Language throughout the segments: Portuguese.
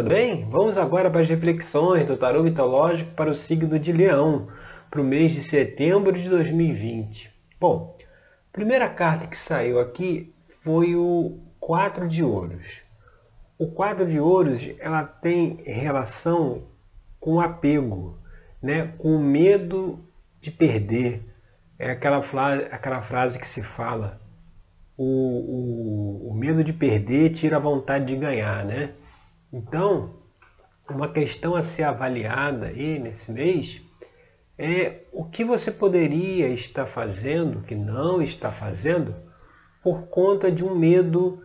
tudo bem? Vamos agora para as reflexões do tarô mitológico para o signo de Leão, para o mês de setembro de 2020. Bom, a primeira carta que saiu aqui foi o quatro de ouros. O quadro de ouros ela tem relação com apego, né? com medo de perder. É aquela, aquela frase que se fala, o, o, o medo de perder tira a vontade de ganhar. Né? Então, uma questão a ser avaliada aí nesse mês é o que você poderia estar fazendo, que não está fazendo, por conta de um medo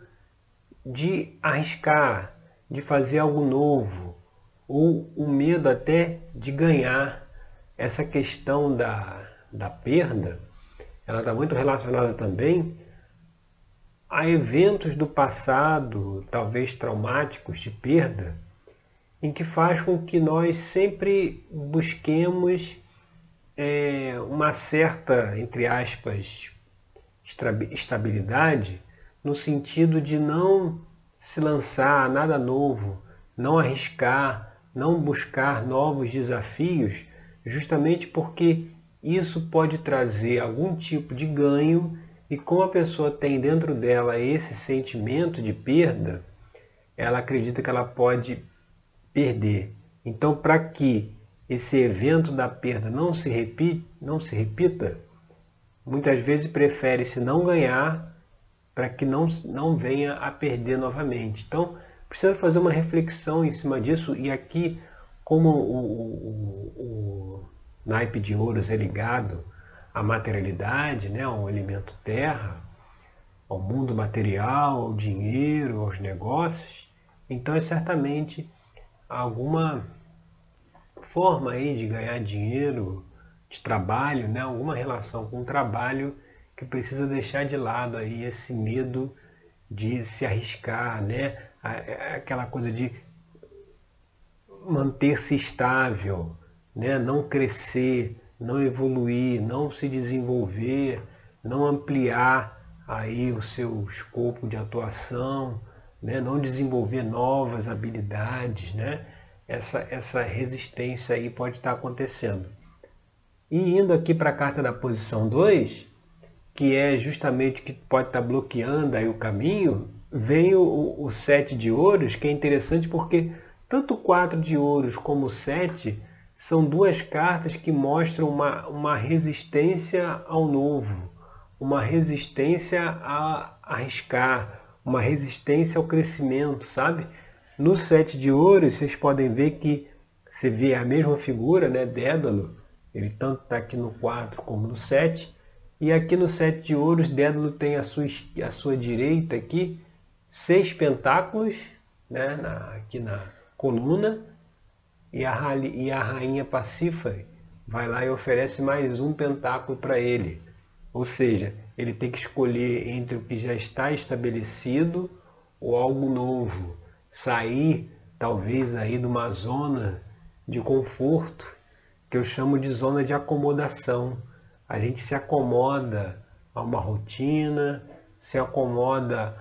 de arriscar, de fazer algo novo, ou o medo até de ganhar. Essa questão da, da perda, ela está muito relacionada também a eventos do passado, talvez traumáticos, de perda, em que faz com que nós sempre busquemos é, uma certa, entre aspas, estabilidade, no sentido de não se lançar a nada novo, não arriscar, não buscar novos desafios, justamente porque isso pode trazer algum tipo de ganho e como a pessoa tem dentro dela esse sentimento de perda, ela acredita que ela pode perder. Então, para que esse evento da perda não se, repita, não se repita, muitas vezes prefere-se não ganhar para que não, não venha a perder novamente. Então, precisa fazer uma reflexão em cima disso e aqui, como o, o, o naipe de ouros é ligado à materialidade, né, ao elemento terra, ao mundo material, ao dinheiro, aos negócios, então é certamente alguma forma aí de ganhar dinheiro, de trabalho, né, alguma relação com o trabalho que precisa deixar de lado aí esse medo de se arriscar, né, aquela coisa de manter-se estável, né, não crescer, não evoluir, não se desenvolver, não ampliar aí o seu escopo de atuação, né? não desenvolver novas habilidades, né? essa, essa resistência aí pode estar acontecendo. E indo aqui para a carta da posição 2, que é justamente o que pode estar bloqueando aí o caminho, vem o, o 7 de ouros, que é interessante porque tanto o 4 de ouros como o 7 são duas cartas que mostram uma, uma resistência ao novo, uma resistência a arriscar, uma resistência ao crescimento, sabe? No sete de ouros, vocês podem ver que você vê a mesma figura, né? Dédalo, ele tanto está aqui no 4 como no 7. E aqui no 7 de ouros, Dédalo tem a sua, a sua direita aqui, seis pentáculos, né? Na, aqui na coluna, e a, e a rainha Pacífae vai lá e oferece mais um pentáculo para ele. Ou seja, ele tem que escolher entre o que já está estabelecido ou algo novo. Sair, talvez, aí de uma zona de conforto, que eu chamo de zona de acomodação. A gente se acomoda a uma rotina, se acomoda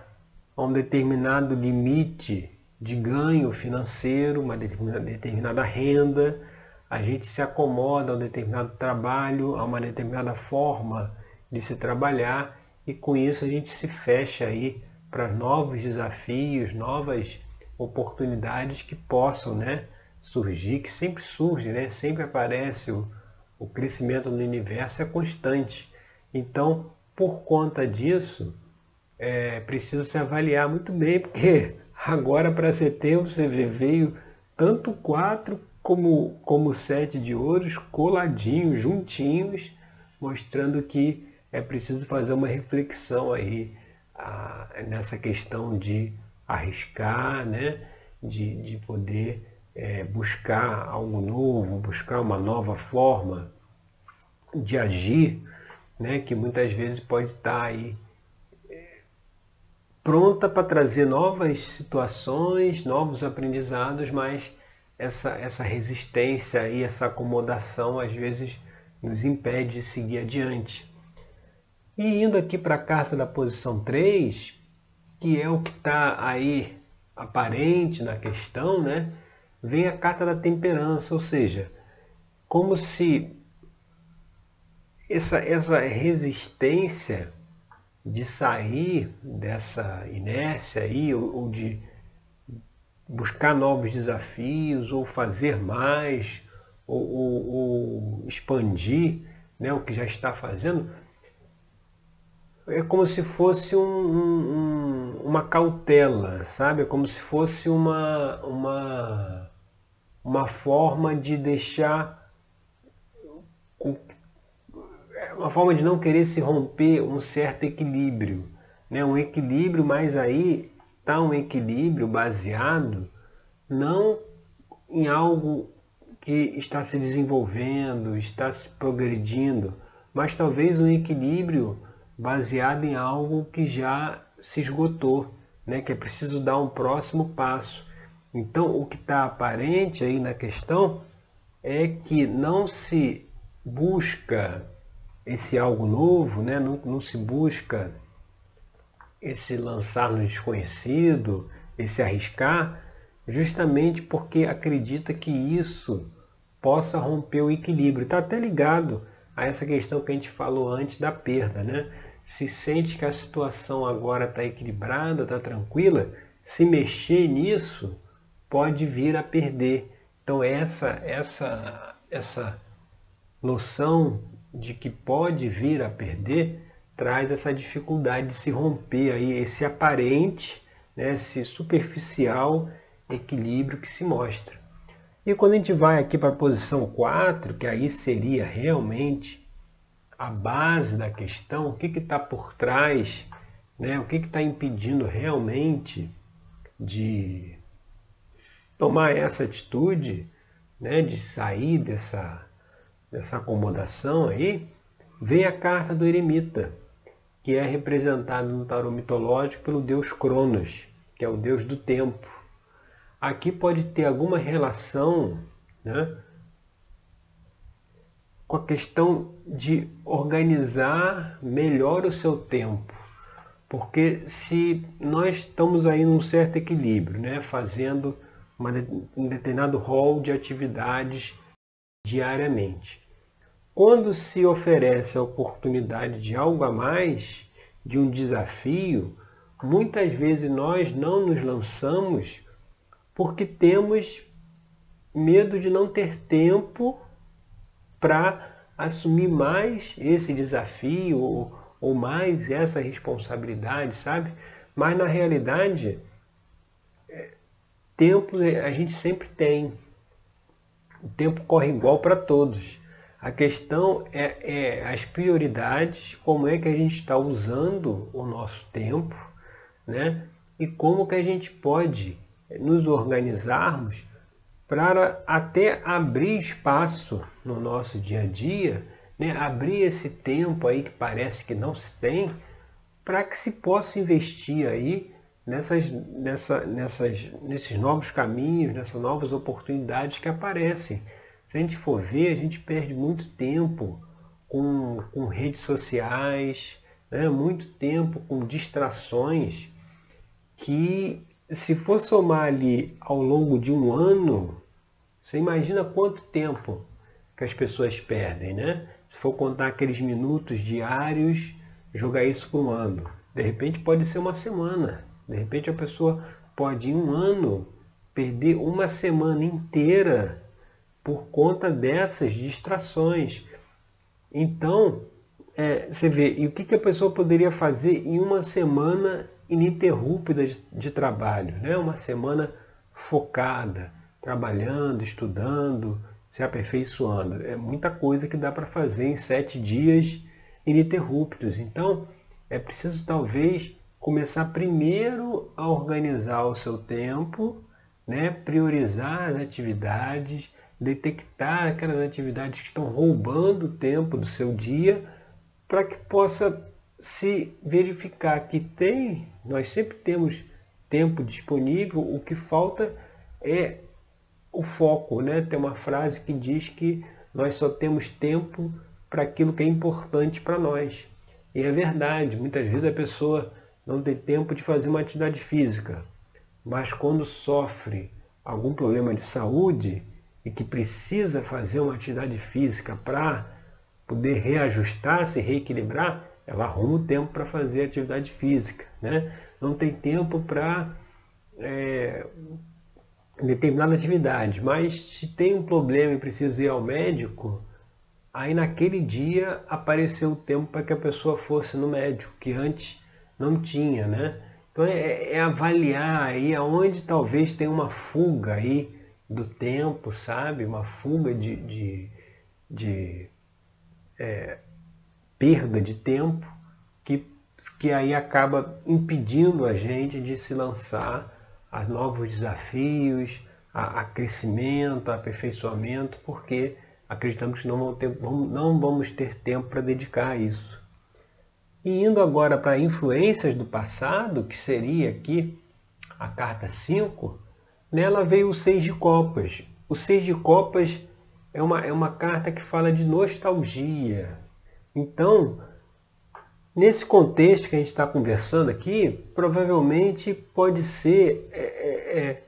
a um determinado limite de ganho financeiro, uma determinada renda, a gente se acomoda a um determinado trabalho, a uma determinada forma de se trabalhar e com isso a gente se fecha aí para novos desafios, novas oportunidades que possam né, surgir, que sempre surge, né, sempre aparece o, o crescimento no universo é constante. Então, por conta disso, é preciso se avaliar muito bem, porque Agora para setembro você vê, veio tanto quatro como, como sete de ouros coladinhos, juntinhos, mostrando que é preciso fazer uma reflexão aí nessa questão de arriscar, né? de, de poder é, buscar algo novo, buscar uma nova forma de agir, né? que muitas vezes pode estar aí pronta para trazer novas situações, novos aprendizados, mas essa, essa resistência e essa acomodação às vezes nos impede de seguir adiante. E indo aqui para a carta da posição 3, que é o que está aí aparente na questão, né, vem a carta da temperança, ou seja, como se essa, essa resistência de sair dessa inércia aí, ou, ou de buscar novos desafios, ou fazer mais, ou, ou, ou expandir né, o que já está fazendo, é como se fosse um, um, uma cautela, sabe? É como se fosse uma, uma, uma forma de deixar. É uma forma de não querer se romper um certo equilíbrio. Né? Um equilíbrio, mas aí está um equilíbrio baseado não em algo que está se desenvolvendo, está se progredindo, mas talvez um equilíbrio baseado em algo que já se esgotou, né? que é preciso dar um próximo passo. Então, o que está aparente aí na questão é que não se busca esse algo novo, né? não, não se busca esse lançar no desconhecido, esse arriscar, justamente porque acredita que isso possa romper o equilíbrio. Está até ligado a essa questão que a gente falou antes da perda, né? se sente que a situação agora está equilibrada, está tranquila, se mexer nisso pode vir a perder. Então essa essa essa noção de que pode vir a perder traz essa dificuldade de se romper aí esse aparente, né, esse superficial equilíbrio que se mostra. E quando a gente vai aqui para a posição 4, que aí seria realmente a base da questão, o que está por trás, né? o que está impedindo realmente de tomar essa atitude, né? de sair dessa, dessa acomodação aí, vem a carta do eremita, que é representada no tarô mitológico pelo deus Cronos, que é o deus do tempo. Aqui pode ter alguma relação né, com a questão de organizar melhor o seu tempo. Porque se nós estamos aí num certo equilíbrio, né, fazendo uma, um determinado rol de atividades diariamente. Quando se oferece a oportunidade de algo a mais, de um desafio, muitas vezes nós não nos lançamos porque temos medo de não ter tempo para assumir mais esse desafio ou, ou mais essa responsabilidade, sabe? Mas na realidade, é, tempo a gente sempre tem. O tempo corre igual para todos. A questão é, é, as prioridades, como é que a gente está usando o nosso tempo, né? E como que a gente pode nos organizarmos para até abrir espaço no nosso dia a dia, né? abrir esse tempo aí que parece que não se tem, para que se possa investir aí nessas, nessa, nessas, nesses novos caminhos, nessas novas oportunidades que aparecem. Se a gente for ver, a gente perde muito tempo com, com redes sociais, né? muito tempo com distrações que se for somar ali ao longo de um ano, você imagina quanto tempo que as pessoas perdem, né? Se for contar aqueles minutos diários, jogar isso por um ano. De repente pode ser uma semana. De repente a pessoa pode em um ano perder uma semana inteira por conta dessas distrações. Então, é, você vê, e o que, que a pessoa poderia fazer em uma semana ininterrupta de, de trabalho, né? uma semana focada, trabalhando, estudando, se aperfeiçoando. É muita coisa que dá para fazer em sete dias ininterruptos. Então, é preciso talvez começar primeiro a organizar o seu tempo, né? priorizar as atividades, detectar aquelas atividades que estão roubando o tempo do seu dia, para que possa se verificar que tem, nós sempre temos tempo disponível, o que falta é o foco, né? Tem uma frase que diz que nós só temos tempo para aquilo que é importante para nós. E é verdade, muitas vezes a pessoa não tem tempo de fazer uma atividade física, mas quando sofre algum problema de saúde e que precisa fazer uma atividade física para poder reajustar, se reequilibrar, ela arruma o tempo para fazer atividade física. Né? Não tem tempo para é, determinada atividade, mas se tem um problema e precisa ir ao médico, aí naquele dia apareceu o tempo para que a pessoa fosse no médico, que antes não tinha, né? Então é, é avaliar aí aonde talvez tenha uma fuga aí do tempo, sabe? Uma fuga de, de, de é, perda de tempo que, que aí acaba impedindo a gente de se lançar a novos desafios, a, a crescimento, a aperfeiçoamento, porque acreditamos que não vamos ter, não vamos ter tempo para dedicar a isso. E indo agora para influências do passado, que seria aqui a carta 5, nela veio o Seis de Copas. O Seis de Copas é uma, é uma carta que fala de nostalgia. Então, nesse contexto que a gente está conversando aqui, provavelmente pode ser, é, é, é,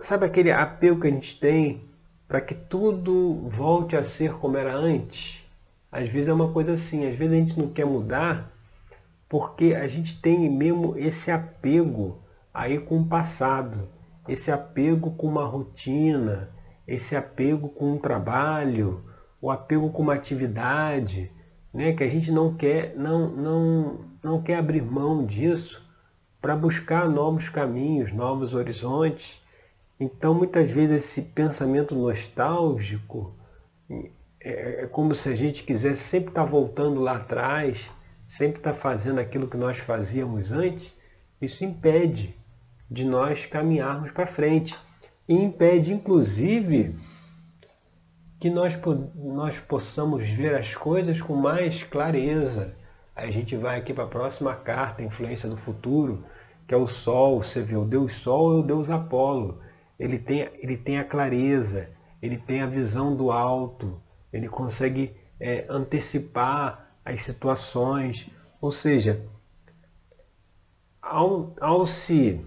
sabe aquele apelo que a gente tem para que tudo volte a ser como era antes? Às vezes é uma coisa assim, às vezes a gente não quer mudar porque a gente tem mesmo esse apego aí com o passado, esse apego com uma rotina, esse apego com um trabalho, o apego com uma atividade, né, que a gente não quer, não, não, não quer abrir mão disso para buscar novos caminhos, novos horizontes. Então, muitas vezes, esse pensamento nostálgico é, é como se a gente quisesse sempre estar tá voltando lá atrás, sempre estar tá fazendo aquilo que nós fazíamos antes, isso impede de nós caminharmos para frente. E impede, inclusive, que nós, nós possamos ver as coisas com mais clareza. A gente vai aqui para a próxima carta, Influência do Futuro, que é o Sol. Você vê o Deus Sol e o Deus Apolo. Ele tem, ele tem a clareza, ele tem a visão do alto, ele consegue é, antecipar as situações. Ou seja, ao, ao se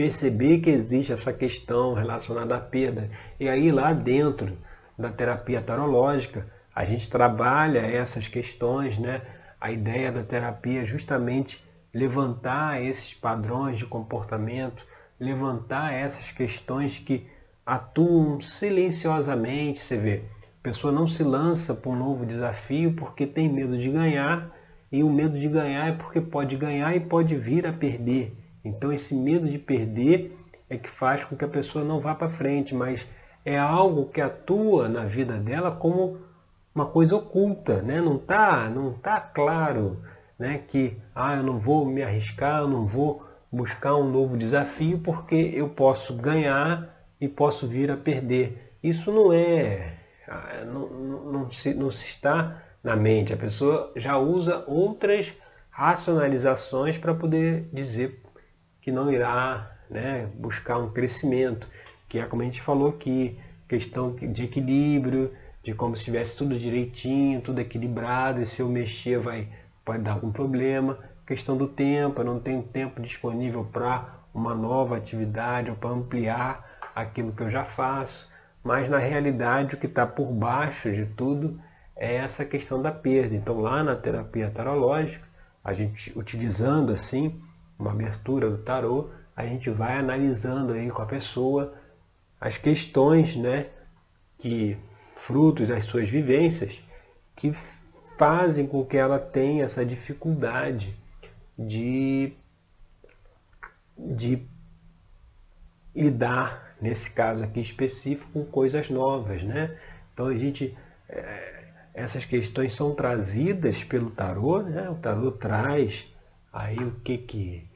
perceber que existe essa questão relacionada à perda, e aí lá dentro da terapia tarológica, a gente trabalha essas questões, né? A ideia da terapia é justamente levantar esses padrões de comportamento, levantar essas questões que atuam silenciosamente, você vê. A pessoa não se lança para um novo desafio porque tem medo de ganhar, e o medo de ganhar é porque pode ganhar e pode vir a perder. Então esse medo de perder é que faz com que a pessoa não vá para frente, mas é algo que atua na vida dela como uma coisa oculta, né? Não tá, não tá claro, né, que ah, eu não vou me arriscar, eu não vou buscar um novo desafio porque eu posso ganhar e posso vir a perder. Isso não é, ah, não, não, não, se, não se está na mente. A pessoa já usa outras racionalizações para poder dizer que não irá né, buscar um crescimento, que é como a gente falou aqui, questão de equilíbrio, de como se estivesse tudo direitinho, tudo equilibrado, e se eu mexer vai, pode dar algum problema. Questão do tempo, eu não tenho tempo disponível para uma nova atividade ou para ampliar aquilo que eu já faço, mas na realidade o que está por baixo de tudo é essa questão da perda. Então lá na terapia tarológica, a gente utilizando assim uma abertura do tarô, a gente vai analisando aí com a pessoa as questões, né, que frutos das suas vivências que fazem com que ela tenha essa dificuldade de de lidar nesse caso aqui específico, com coisas novas, né? Então a gente, é, essas questões são trazidas pelo tarô, né? O tarô traz aí o que que,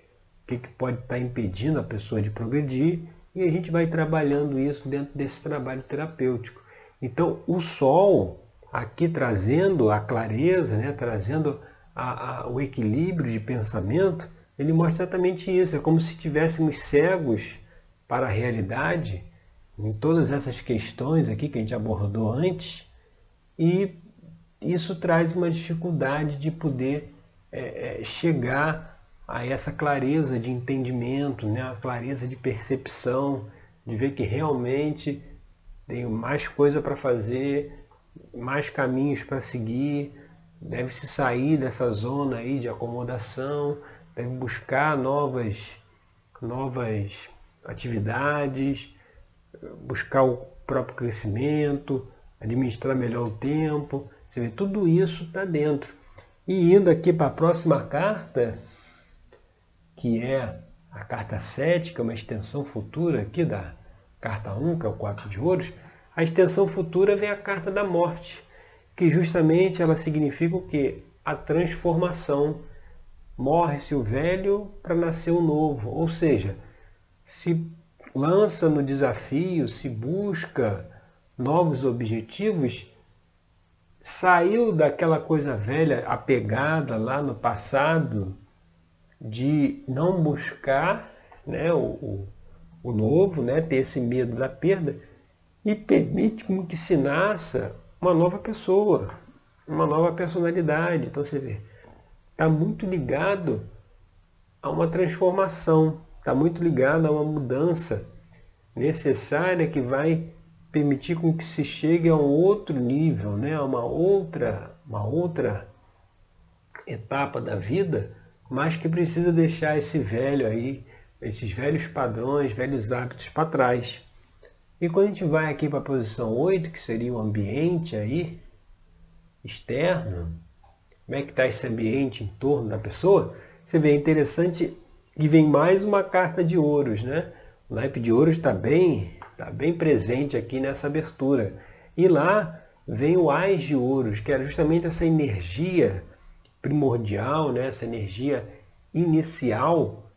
o que, que pode estar impedindo a pessoa de progredir e a gente vai trabalhando isso dentro desse trabalho terapêutico. Então o sol aqui trazendo a clareza, né? Trazendo a, a, o equilíbrio de pensamento, ele mostra exatamente isso. É como se tivéssemos cegos para a realidade, em todas essas questões aqui que a gente abordou antes, e isso traz uma dificuldade de poder é, chegar a essa clareza de entendimento, né? a clareza de percepção, de ver que realmente tem mais coisa para fazer, mais caminhos para seguir, deve se sair dessa zona aí de acomodação, deve buscar novas, novas atividades, buscar o próprio crescimento, administrar melhor o tempo. Você vê, tudo isso está dentro. E indo aqui para a próxima carta, que é a carta 7, que é uma extensão futura aqui da carta 1, que é o 4 de ouros, a extensão futura vem a carta da morte, que justamente ela significa o quê? A transformação. Morre-se o velho para nascer o novo. Ou seja, se lança no desafio, se busca novos objetivos, saiu daquela coisa velha apegada lá no passado, de não buscar né, o, o, novo, né, ter esse medo da perda, e permite que se nasça uma nova pessoa, uma nova personalidade. Então você vê, está muito ligado a uma transformação, está muito ligado a uma mudança necessária que vai permitir com que se chegue a um outro nível, né? a uma outra, uma outra etapa da vida, mas que precisa deixar esse velho aí, esses velhos padrões, velhos hábitos para trás. E quando a gente vai aqui para a posição 8, que seria o ambiente aí, externo, como é que está esse ambiente em torno da pessoa, você vê é interessante que vem mais uma carta de ouros, né? O naipe de ouros está bem, tá bem presente aqui nessa abertura. E lá vem o Ais de ouros, que era justamente essa energia primordial, né? essa energia inicial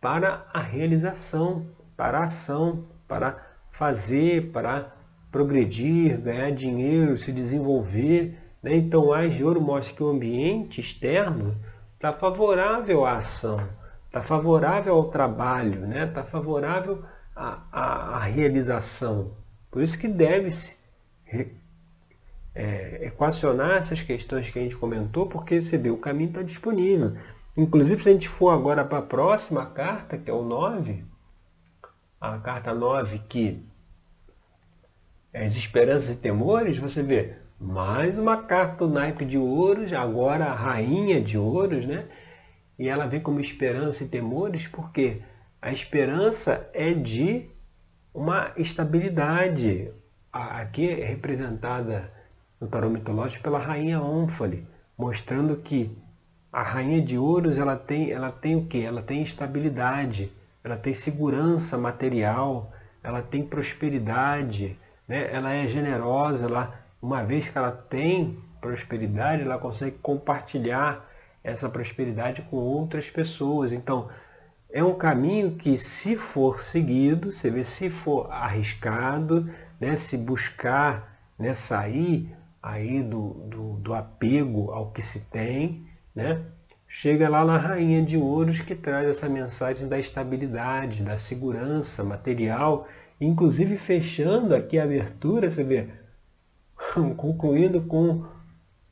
para a realização, para a ação, para fazer, para progredir, ganhar dinheiro, se desenvolver. Né? Então, Ais de Ouro mostra que o ambiente externo está favorável à ação, está favorável ao trabalho, está né? Tá favorável à, à, à, realização. Por isso que deve-se é, equacionar essas questões que a gente comentou, porque você vê, o caminho está disponível. Inclusive, se a gente for agora para a próxima carta, que é o 9, a carta 9 que é as esperanças e temores, você vê mais uma carta do naipe de ouros, agora a rainha de ouros, né? E ela vem como esperança e temores, porque a esperança é de uma estabilidade. Aqui é representada no tarô mitológico pela rainha Ônfale, mostrando que a rainha de ouros ela tem, ela tem o que? Ela tem estabilidade, ela tem segurança material, ela tem prosperidade, né? ela é generosa, ela, uma vez que ela tem prosperidade, ela consegue compartilhar essa prosperidade com outras pessoas. Então, é um caminho que, se for seguido, você vê, se for arriscado, né, se buscar né, sair aí do, do, do apego ao que se tem, né? chega lá na Rainha de Ouros que traz essa mensagem da estabilidade, da segurança material, inclusive fechando aqui a abertura, você vê, concluindo com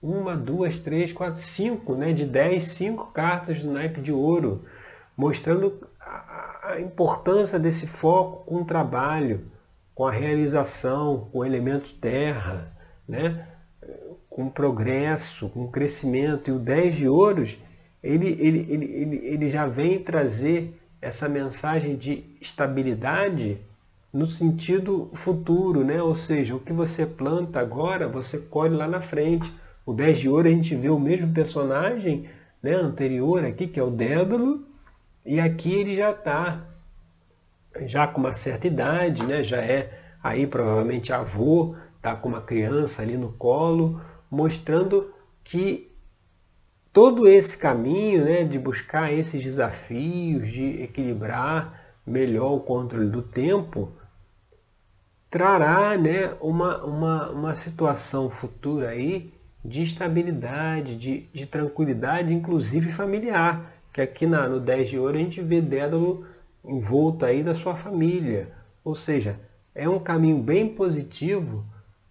uma, duas, três, quatro, cinco, né? de dez, cinco cartas do naipe de ouro, mostrando a, importância desse foco com o trabalho, com a realização, com o elemento terra, né? Com progresso, com crescimento. E o 10 de ouros, ele, ele, ele, ele, ele já vem trazer essa mensagem de estabilidade no sentido futuro, né? Ou seja, o que você planta agora, você colhe lá na frente. O 10 de ouro a gente vê o mesmo personagem né, anterior aqui, que é o Dédalo, e aqui ele já está já com uma certa idade, né? já é aí provavelmente avô, está com uma criança ali no colo, mostrando que todo esse caminho né, de buscar esses desafios, de equilibrar melhor o controle do tempo, trará né, uma, uma, uma situação futura aí de estabilidade, de, de tranquilidade, inclusive familiar. Que aqui na, no 10 de ouro a gente vê Dédalo envolto aí da sua família. Ou seja, é um caminho bem positivo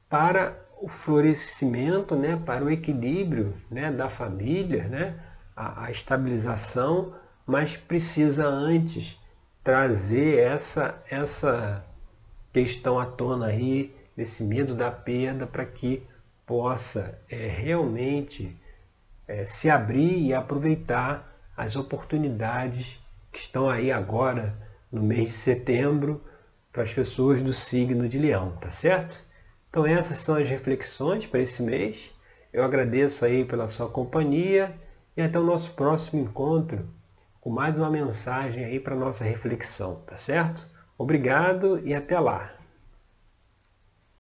para o florescimento, né, para o equilíbrio né, da família, né, a, a estabilização mas precisa antes trazer essa, essa questão à tona aí, desse medo da perda, para que possa é, realmente é, se abrir e aproveitar as oportunidades que estão aí agora no mês de setembro para as pessoas do signo de Leão, tá certo? Então essas são as reflexões para esse mês. Eu agradeço aí pela sua companhia e até o nosso próximo encontro com mais uma mensagem aí para nossa reflexão, tá certo? Obrigado e até lá.